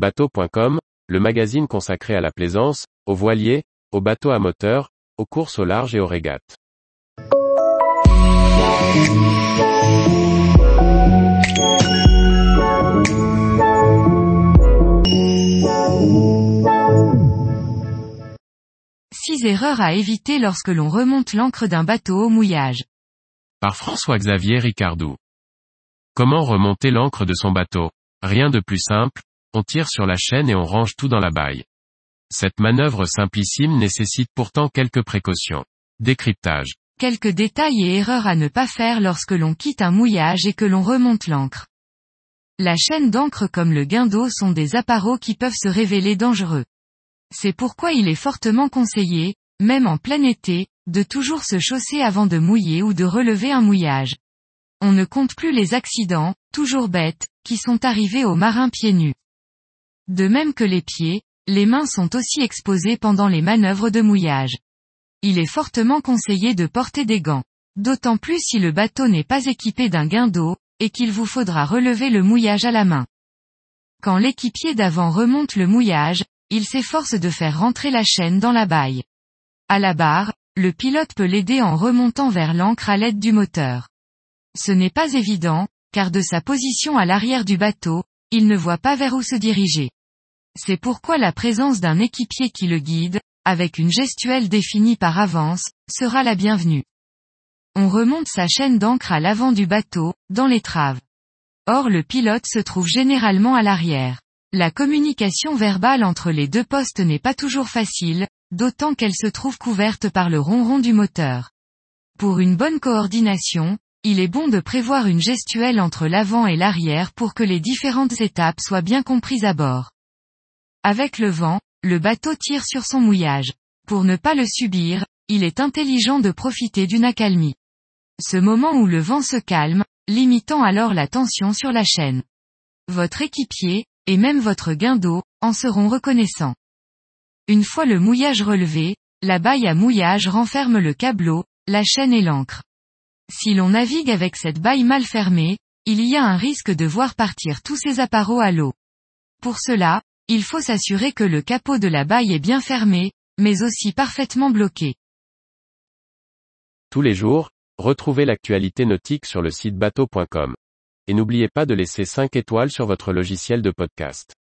Bateau.com, le magazine consacré à la plaisance, aux voiliers, aux bateaux à moteur, aux courses au large et aux régates. Six erreurs à éviter lorsque l'on remonte l'ancre d'un bateau au mouillage. Par François-Xavier Ricardou. Comment remonter l'ancre de son bateau? Rien de plus simple, on tire sur la chaîne et on range tout dans la baille. Cette manœuvre simplissime nécessite pourtant quelques précautions. Décryptage. Quelques détails et erreurs à ne pas faire lorsque l'on quitte un mouillage et que l'on remonte l'ancre. La chaîne d'ancre comme le guindeau sont des appareaux qui peuvent se révéler dangereux. C'est pourquoi il est fortement conseillé, même en plein été, de toujours se chausser avant de mouiller ou de relever un mouillage. On ne compte plus les accidents, toujours bêtes, qui sont arrivés aux marins pieds nus. De même que les pieds, les mains sont aussi exposées pendant les manœuvres de mouillage. Il est fortement conseillé de porter des gants. D'autant plus si le bateau n'est pas équipé d'un guindeau, et qu'il vous faudra relever le mouillage à la main. Quand l'équipier d'avant remonte le mouillage, il s'efforce de faire rentrer la chaîne dans la baille. À la barre, le pilote peut l'aider en remontant vers l'ancre à l'aide du moteur. Ce n'est pas évident, car de sa position à l'arrière du bateau, il ne voit pas vers où se diriger. C'est pourquoi la présence d'un équipier qui le guide, avec une gestuelle définie par avance, sera la bienvenue. On remonte sa chaîne d'ancre à l'avant du bateau, dans l'étrave. Or le pilote se trouve généralement à l'arrière. La communication verbale entre les deux postes n'est pas toujours facile, d'autant qu'elle se trouve couverte par le ronron du moteur. Pour une bonne coordination, il est bon de prévoir une gestuelle entre l'avant et l'arrière pour que les différentes étapes soient bien comprises à bord. Avec le vent, le bateau tire sur son mouillage. Pour ne pas le subir, il est intelligent de profiter d'une accalmie. Ce moment où le vent se calme, limitant alors la tension sur la chaîne. Votre équipier, et même votre guindeau, en seront reconnaissants. Une fois le mouillage relevé, la baille à mouillage renferme le câbleau, la chaîne et l'ancre. Si l'on navigue avec cette baille mal fermée, il y a un risque de voir partir tous ces appareaux à l'eau. Pour cela, il faut s'assurer que le capot de la baille est bien fermé, mais aussi parfaitement bloqué. Tous les jours, retrouvez l'actualité nautique sur le site bateau.com. Et n'oubliez pas de laisser 5 étoiles sur votre logiciel de podcast.